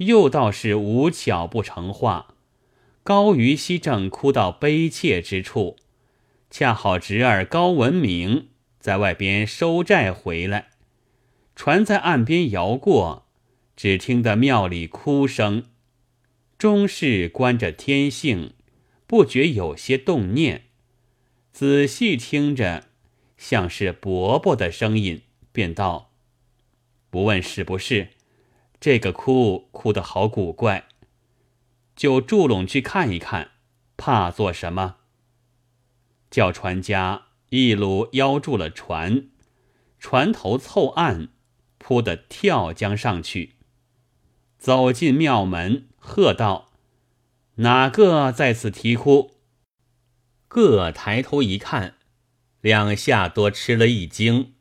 又倒是无巧不成话。高于熙正哭到悲切之处，恰好侄儿高文明在外边收债回来，船在岸边摇过，只听得庙里哭声。终是观着天性，不觉有些动念，仔细听着，像是伯伯的声音，便道：“不问是不是，这个哭哭得好古怪。”就住拢去看一看，怕做什么？叫船家一路邀住了船，船头凑岸，扑的跳江上去。走进庙门，喝道：“哪个在此啼哭？”各抬头一看，两下多吃了一惊。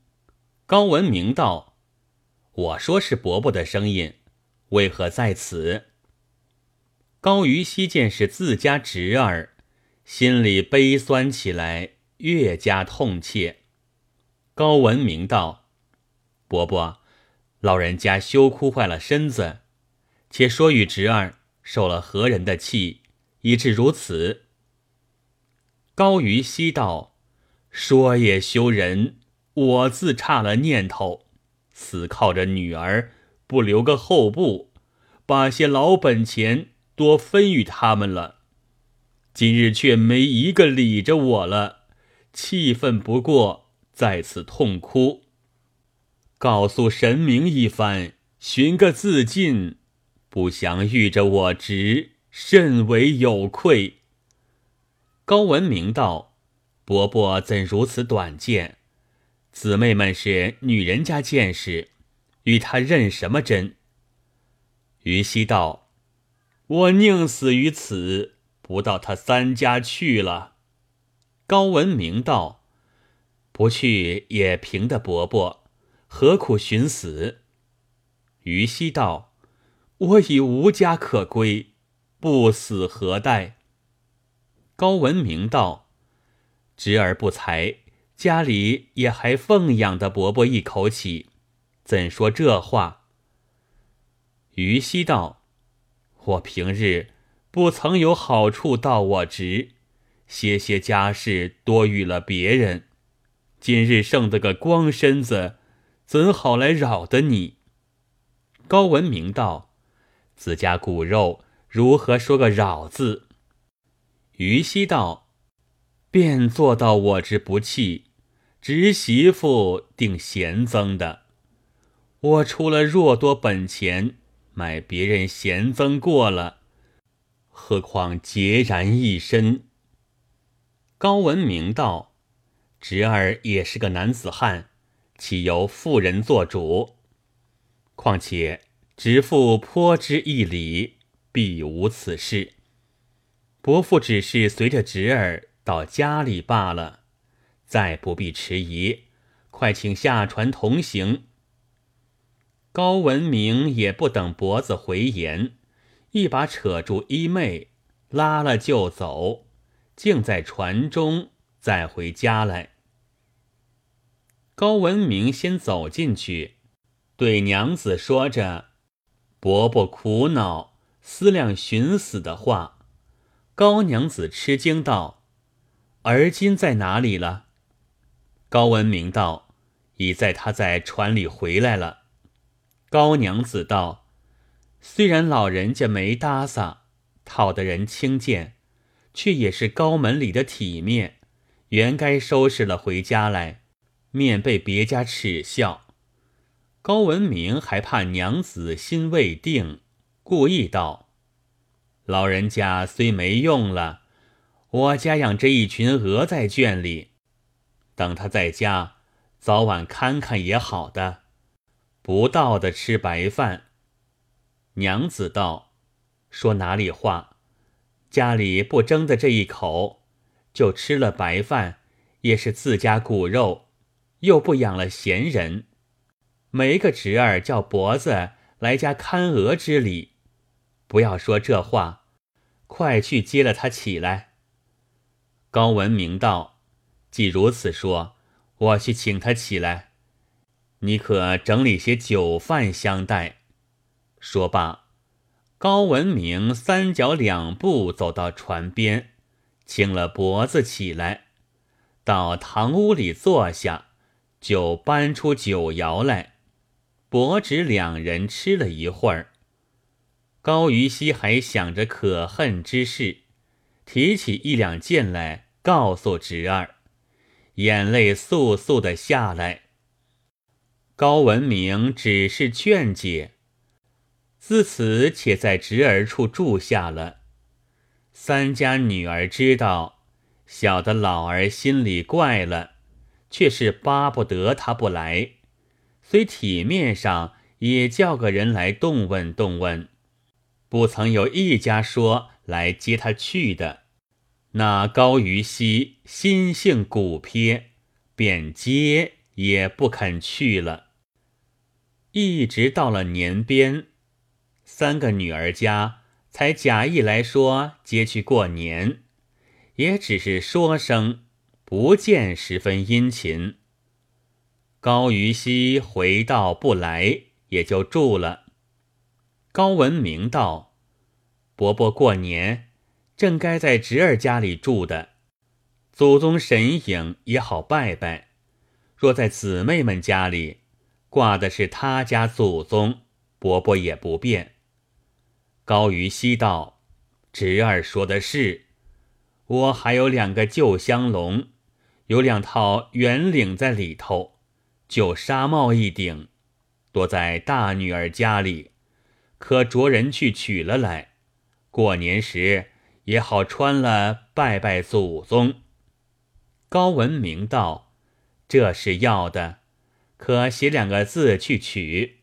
高文明道：“我说是伯伯的声音，为何在此？”高于熙见是自家侄儿，心里悲酸起来，越加痛切。高文明道：“伯伯，老人家休哭坏了身子，且说与侄儿受了何人的气，以致如此。”高于熙道：“说也羞人，我自差了念头，死靠着女儿，不留个后部，把些老本钱。”多分与他们了，今日却没一个理着我了，气愤不过，在此痛哭。告诉神明一番，寻个自尽，不想遇着我侄，甚为有愧。高文明道：“伯伯怎如此短见？姊妹们是女人家见识，与他认什么真？”于西道。我宁死于此，不到他三家去了。高文明道：“不去也平的伯伯，何苦寻死？”于西道：“我已无家可归，不死何待？”高文明道：“侄儿不才，家里也还奉养的伯伯一口气，怎说这话？”于西道。我平日不曾有好处到我侄，些些家事多与了别人，今日剩得个光身子，怎好来扰得你？高文明道：“自家骨肉如何说个扰字？”于西道：“便做到我之不弃，侄媳妇定贤增的。我出了若多本钱。”买别人贤增过了，何况孑然一身？高文明道：“侄儿也是个男子汉，岂由妇人做主？况且侄父颇知义理，必无此事。伯父只是随着侄儿到家里罢了，再不必迟疑，快请下船同行。”高文明也不等脖子回言，一把扯住衣妹，拉了就走，竟在船中再回家来。高文明先走进去，对娘子说着伯伯苦恼、思量寻死的话。高娘子吃惊道：“而今在哪里了？”高文明道：“已在他在船里回来了。”高娘子道：“虽然老人家没搭撒，讨的人轻贱，却也是高门里的体面，原该收拾了回家来，免被别家耻笑。”高文明还怕娘子心未定，故意道：“老人家虽没用了，我家养着一群鹅在圈里，等他在家，早晚看看也好的。”不到的吃白饭。娘子道：“说哪里话？家里不争的这一口，就吃了白饭，也是自家骨肉，又不养了闲人，没个侄儿叫脖子来家看鹅之礼。不要说这话，快去接了他起来。”高文明道：“既如此说，我去请他起来。”你可整理些酒饭相待。说罢，高文明三脚两步走到船边，请了脖子起来，到堂屋里坐下，就搬出酒肴来，伯侄两人吃了一会儿。高于西还想着可恨之事，提起一两件来告诉侄儿，眼泪簌簌的下来。高文明只是劝解，自此且在侄儿处住下了。三家女儿知道，小的老儿心里怪了，却是巴不得他不来，虽体面上也叫个人来动问动问，不曾有一家说来接他去的。那高于西心性古撇，便接也不肯去了。一直到了年边，三个女儿家才假意来说接去过年，也只是说声，不见十分殷勤。高于西回道不来，也就住了。高文明道：“伯伯过年正该在侄儿家里住的，祖宗神影也好拜拜。若在姊妹们家里。”挂的是他家祖宗，伯伯也不便。高于西道，侄儿说的是，我还有两个旧香笼，有两套圆领在里头，旧纱帽一顶，躲在大女儿家里，可着人去取了来，过年时也好穿了拜拜祖宗。高文明道，这是要的。可写两个字去取，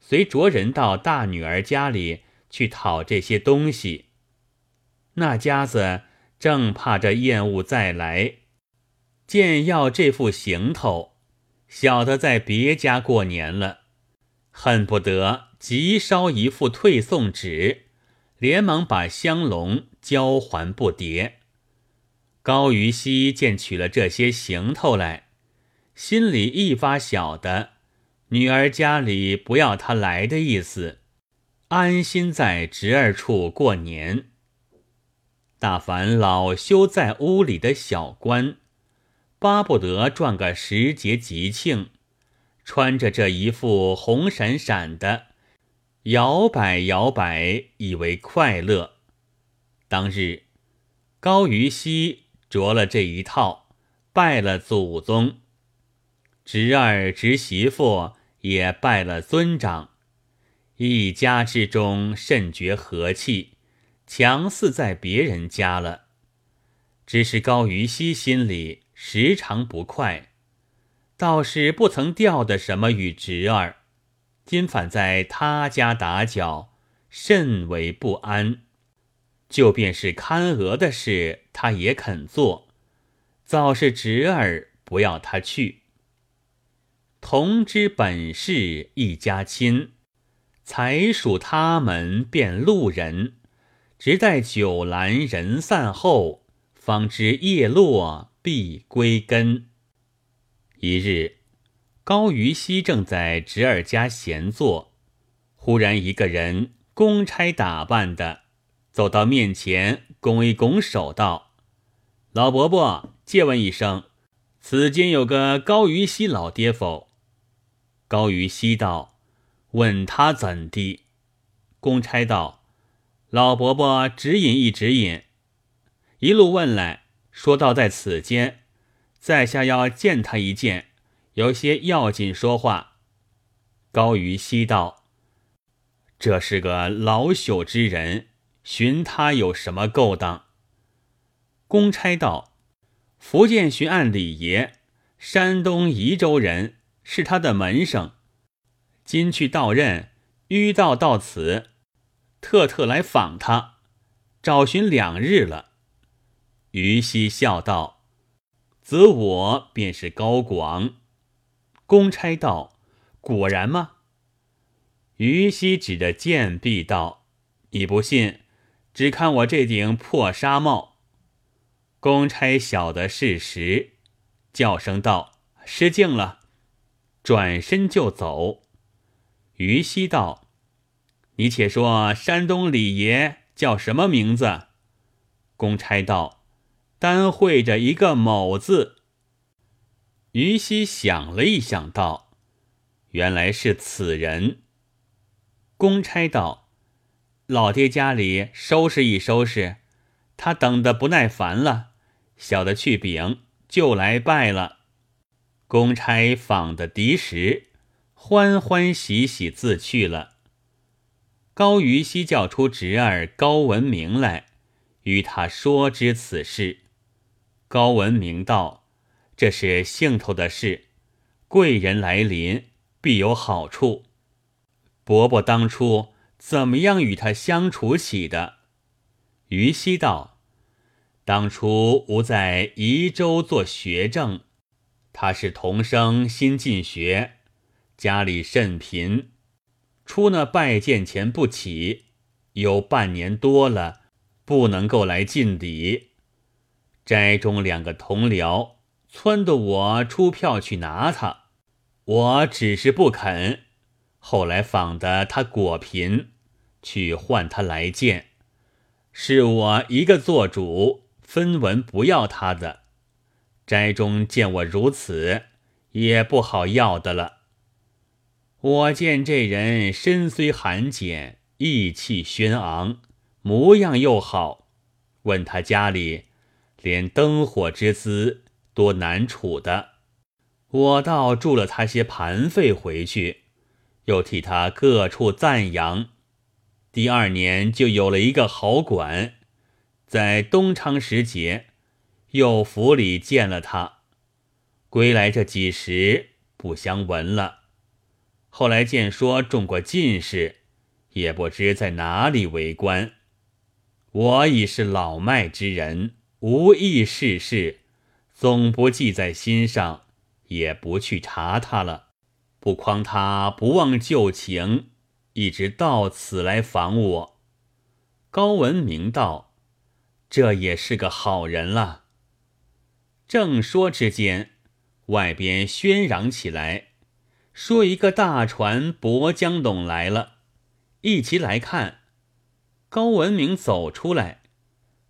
随着人到大女儿家里去讨这些东西。那家子正怕这厌恶再来，见要这副行头，晓得在别家过年了，恨不得急烧一副退送纸，连忙把香笼交还不迭。高于熙见取了这些行头来。心里一发晓得，女儿家里不要他来的意思，安心在侄儿处过年。大凡老休在屋里的小官，巴不得赚个时节吉庆，穿着这一副红闪闪的，摇摆摇摆，以为快乐。当日，高于西着了这一套，拜了祖宗。侄儿侄媳妇也拜了尊长，一家之中甚觉和气，强似在别人家了。只是高于西心里时常不快，倒是不曾掉的什么与侄儿，今反在他家打搅，甚为不安。就便是看鹅的事，他也肯做，早是侄儿不要他去。同知本是一家亲，才属他们便路人，直待酒阑人散后，方知叶落必归根。一日，高于西正在侄儿家闲坐，忽然一个人公差打扮的走到面前，拱一拱手道：“老伯伯，借问一声，此间有个高于西老爹否？”高于西道：“问他怎地？”公差道：“老伯伯指引一指引。”一路问来，说道：“在此间，在下要见他一见，有些要紧说话。”高于西道：“这是个老朽之人，寻他有什么勾当？”公差道：“福建巡按李爷，山东沂州人。”是他的门生，今去到任，迂道到此，特特来访他，找寻两日了。于西笑道：“则我便是高广。”公差道：“果然吗？”于西指着剑臂道：“你不信，只看我这顶破纱帽。”公差晓得事实，叫声道：“失敬了。”转身就走。于西道：“你且说山东李爷叫什么名字？”公差道：“单会着一个某字。”于西想了一想，道：“原来是此人。”公差道：“老爹家里收拾一收拾，他等得不耐烦了，小的去禀，就来拜了。”公差访的敌时，欢欢喜喜自去了。高于西叫出侄儿高文明来，与他说知此事。高文明道：“这是兴头的事，贵人来临，必有好处。”伯伯当初怎么样与他相处起的？于西道：“当初吾在宜州做学政，他是童生新进学，家里甚贫，出那拜见钱不起，有半年多了，不能够来进礼。斋中两个同僚撺掇我出票去拿他，我只是不肯。”后来访的他果贫，去唤他来见，是我一个做主，分文不要他的。斋中见我如此，也不好要的了。我见这人身虽寒简，意气轩昂，模样又好，问他家里，连灯火之资多难处的。我倒助了他些盘费回去。又替他各处赞扬，第二年就有了一个好馆，在东昌时节，又府里见了他，归来这几时不相闻了。后来见说中过进士，也不知在哪里为官。我已是老迈之人，无意世事，总不记在心上，也不去查他了。不诓他不忘旧情，一直到此来访我。高文明道：“这也是个好人了。”正说之间，外边喧嚷起来，说一个大船泊江董来了，一齐来看。高文明走出来，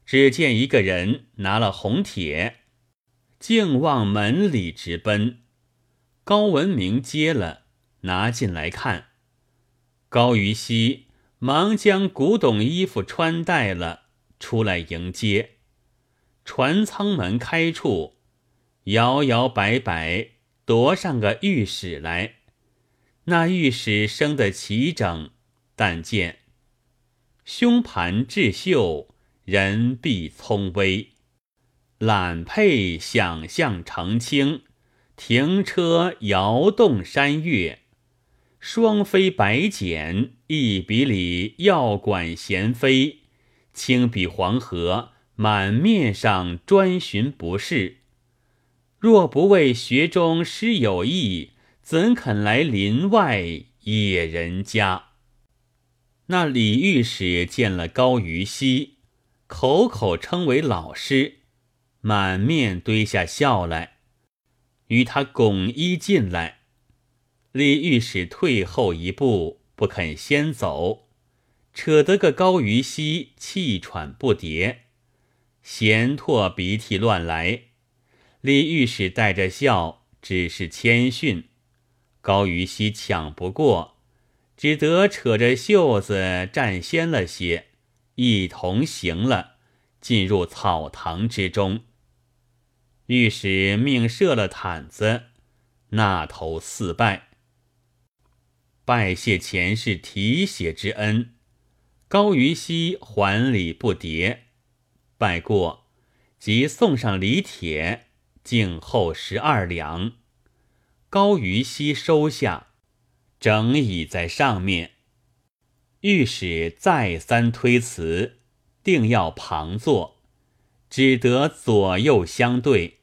只见一个人拿了红帖，竟往门里直奔。高文明接了，拿进来看。高于西忙将古董衣服穿戴了，出来迎接。船舱门开处，摇摇摆摆踱上个御史来。那御史生得齐整，但见胸盘致绣，人臂聪微，揽佩想象澄清。停车摇动山岳，双飞白剪，一笔里要管闲飞。轻笔黄河，满面上专寻不是。若不为学中师有意，怎肯来林外野人家？那李御史见了高于西，口口称为老师，满面堆下笑来。与他拱衣进来，李御史退后一步，不肯先走，扯得个高于西气喘不迭，闲唾鼻涕乱来。李御史带着笑，只是谦逊。高于西抢不过，只得扯着袖子站先了些，一同行了，进入草堂之中。御史命设了毯子，纳头四拜，拜谢前世提携之恩。高于西还礼不迭，拜过，即送上礼帖，敬后十二两。高于西收下，整倚在上面。御史再三推辞，定要旁坐，只得左右相对。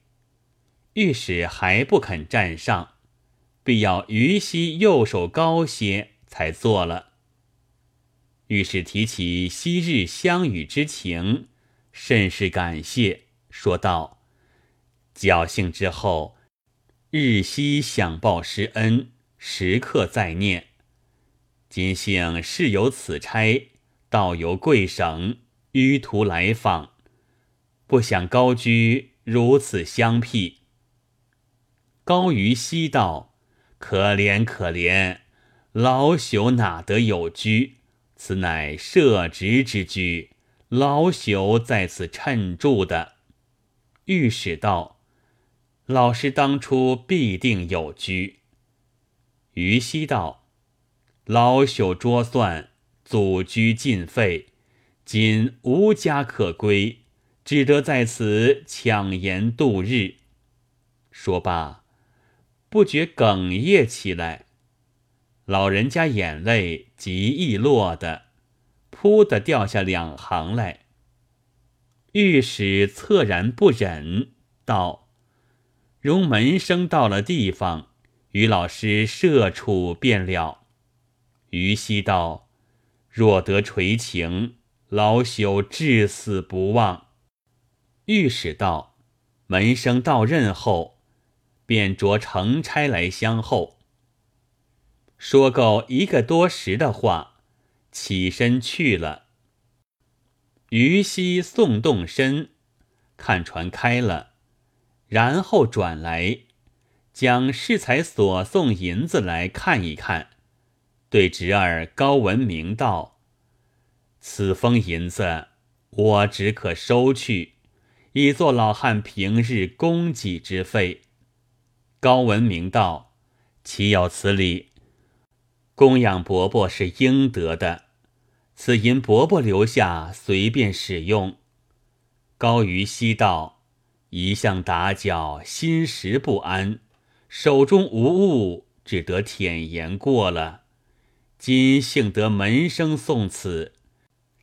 御史还不肯站上，必要于西右手高些才坐了。御史提起昔日相与之情，甚是感谢，说道：“侥幸之后，日夕想报师恩，时刻在念。今幸事有此差，道由贵省，迂途来访，不想高居如此相僻。高于西道，可怜可怜，老朽哪得有居？此乃社职之居，老朽在此趁住的。御史道：“老师当初必定有居。”于西道：“老朽拙算，祖居尽废，今无家可归，只得在此抢盐度日。”说罢，不觉哽咽起来。老人家眼泪极易落的，扑的掉下两行来。御史恻然不忍，道：“容门生到了地方，与老师设处便了。”于西道：“若得垂情，老朽至死不忘。”御史道：“门生到任后，便着乘差来相候。”说够一个多时的话，起身去了。于西送动身，看船开了，然后转来，将适才所送银子来看一看，对侄儿高文明道：“此封银子，我只可收去，以作老汉平日供给之费。”高文明道：“岂有此理！”供养伯伯是应得的，此银伯伯留下随便使用。高于西道一向打搅，心时不安，手中无物，只得舔言过了。今幸得门生送此，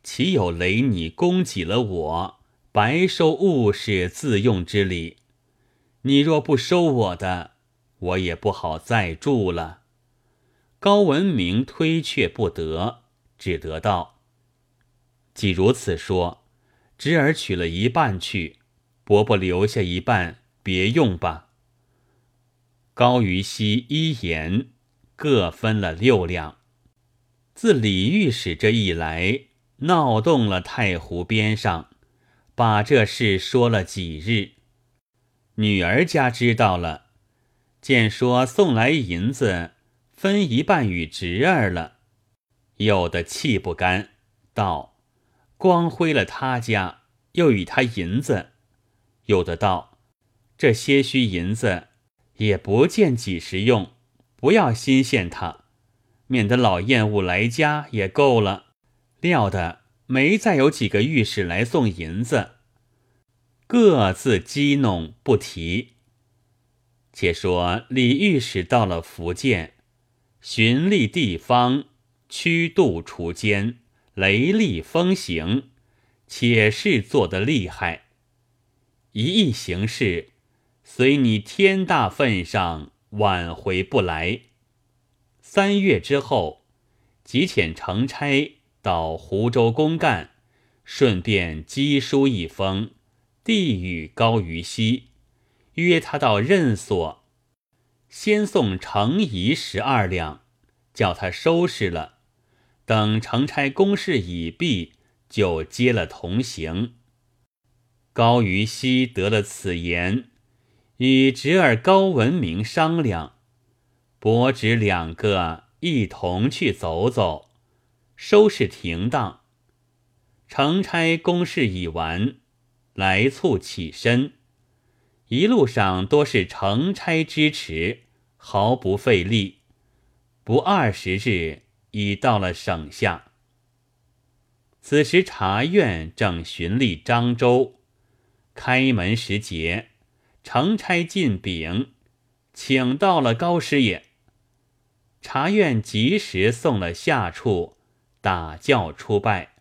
岂有雷你供给了我，白收物事自用之理？你若不收我的，我也不好再住了。高文明推却不得，只得道：“既如此说，侄儿取了一半去，伯伯留下一半，别用吧。”高于西一言，各分了六两。自李御史这一来，闹动了太湖边上，把这事说了几日。女儿家知道了，见说送来银子。分一半与侄儿了，有的气不甘，道：“光辉了他家，又与他银子；有的道：这些虚银子也不见几时用，不要新献他，免得老厌恶来家也够了。料的没再有几个御史来送银子，各自激弄不提。且说李御史到了福建。”巡历地方，驱度除奸，雷厉风行，且是做得厉害。一意行事，随你天大份上，挽回不来。三月之后，即遣乘差到湖州公干，顺便赍书一封，递与高于西，约他到任所。先送程颐十二两，叫他收拾了。等承差公事已毕，就接了同行。高于西得了此言，与侄儿高文明商量，伯侄两个一同去走走，收拾停当。承差公事已完，来促起身。一路上多是乘差支持，毫不费力。不二十日，已到了省下。此时察院正巡历漳州，开门时节，乘差进禀，请到了高师爷。察院及时送了下处，打轿出拜。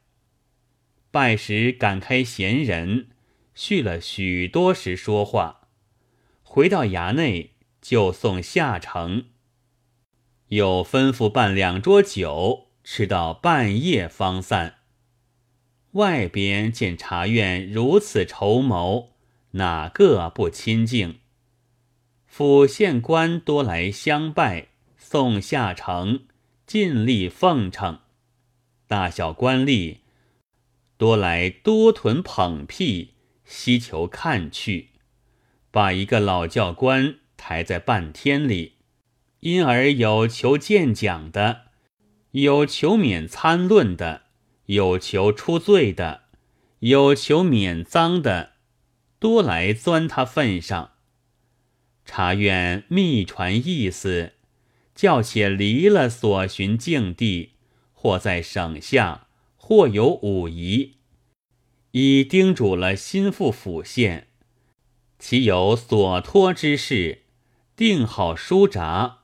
拜时赶开闲人，续了许多时说话。回到衙内，就送下城。又吩咐办两桌酒，吃到半夜方散。外边见茶院如此筹谋，哪个不亲近？府县官多来相拜，送下城，尽力奉承。大小官吏多来多屯捧屁，希求看去，把一个老教官抬在半天里，因而有求见讲的，有求免参论的，有求出罪的，有求免赃的，多来钻他份上。察院密传意思，叫且离了所寻境地。或在省下，或有武夷，已叮嘱了心腹府县，其有所托之事，定好书札，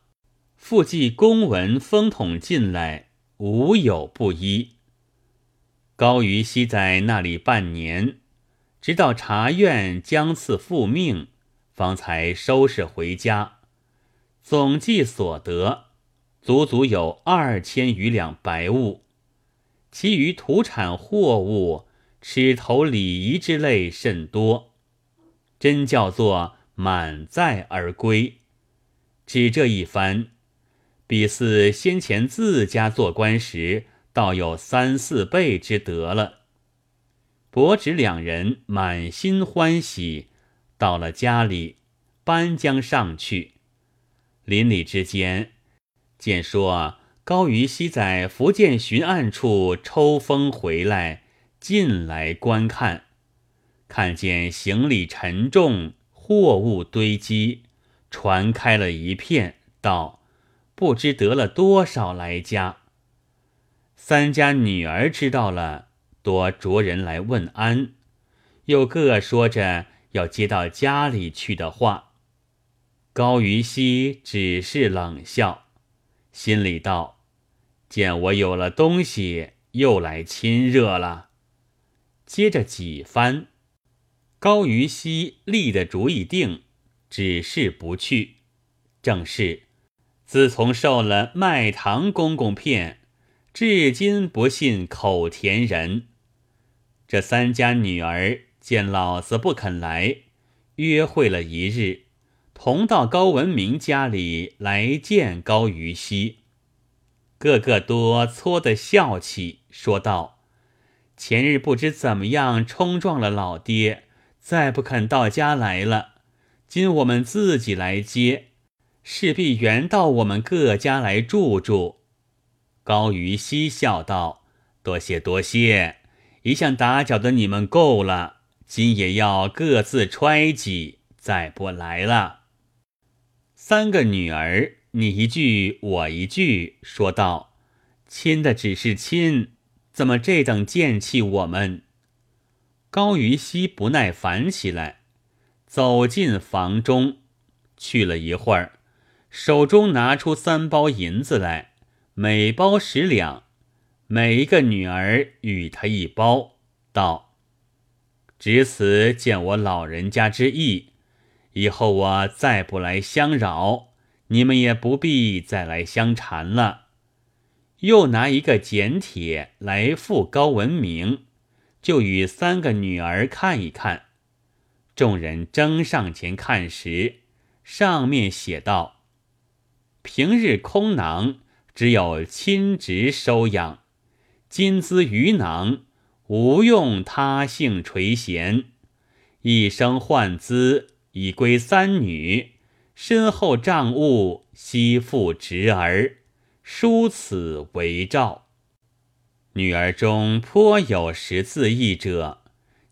复记公文封筒进来，无有不依。高于熙在那里半年，直到察院将赐复命，方才收拾回家，总计所得。足足有二千余两白物，其余土产货物、尺头礼仪之类甚多，真叫做满载而归。只这一番，比似先前自家做官时，倒有三四倍之得了。伯侄两人满心欢喜，到了家里，搬将上去，邻里之间。见说高于熙在福建巡案处抽风回来，进来观看，看见行李沉重，货物堆积，传开了一片，道：“不知得了多少来家。”三家女儿知道了，多着人来问安，又各说着要接到家里去的话。高于熙只是冷笑。心里道：“见我有了东西，又来亲热了。”接着几番，高于熙立的主意定，只是不去。正是，自从受了麦糖公公骗，至今不信口甜人。这三家女儿见老子不肯来，约会了一日。同到高文明家里来见高于熙，个个多搓的笑起，说道：“前日不知怎么样冲撞了老爹，再不肯到家来了。今我们自己来接，势必原到我们各家来住住。”高于熙笑道：“多谢多谢，一向打搅的你们够了，今也要各自揣己，再不来了。”三个女儿，你一句我一句，说道：“亲的只是亲，怎么这等贱气我们？”高于熙不耐烦起来，走进房中，去了一会儿，手中拿出三包银子来，每包十两，每一个女儿与他一包，道：“只此见我老人家之意。”以后我再不来相扰，你们也不必再来相缠了。又拿一个简帖来付高文明，就与三个女儿看一看。众人争上前看时，上面写道：“平日空囊只有亲侄收养，金资余囊无用他姓垂涎，一生换资。”已归三女，身后账务悉付侄儿，书此为照。女儿中颇有识字意者，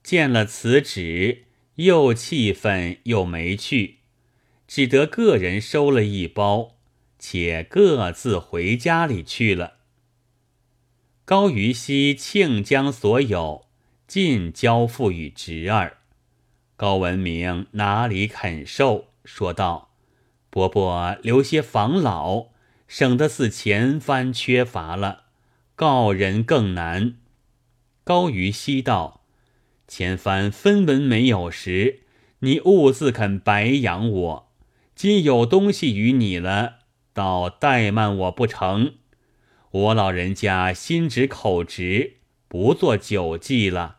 见了此纸，又气愤又没趣，只得个人收了一包，且各自回家里去了。高于熙庆将所有尽交付与侄儿。高文明哪里肯受？说道：“伯伯留些防老，省得似前番缺乏了，告人更难。”高于熙道：“前番分文没有时，你兀自肯白养我；今有东西与你了，倒怠慢我不成？我老人家心直口直，不做酒计了。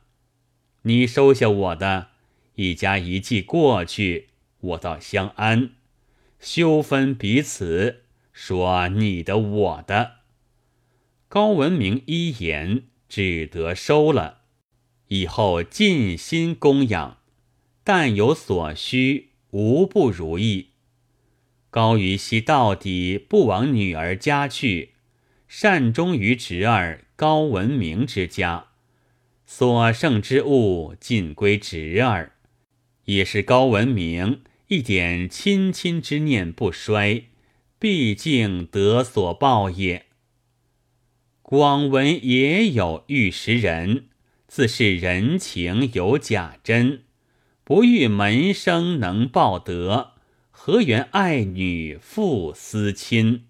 你收下我的。”一家一计过去，我倒相安，休分彼此说你的我的。高文明一言，只得收了。以后尽心供养，但有所需，无不如意。高于熙到底不往女儿家去，善终于侄儿高文明之家，所剩之物尽归侄儿，也是高文明一点亲亲之念不衰，毕竟得所报也。广闻也有玉石人。自是人情有假真，不遇门生能报德，何缘爱女复思亲？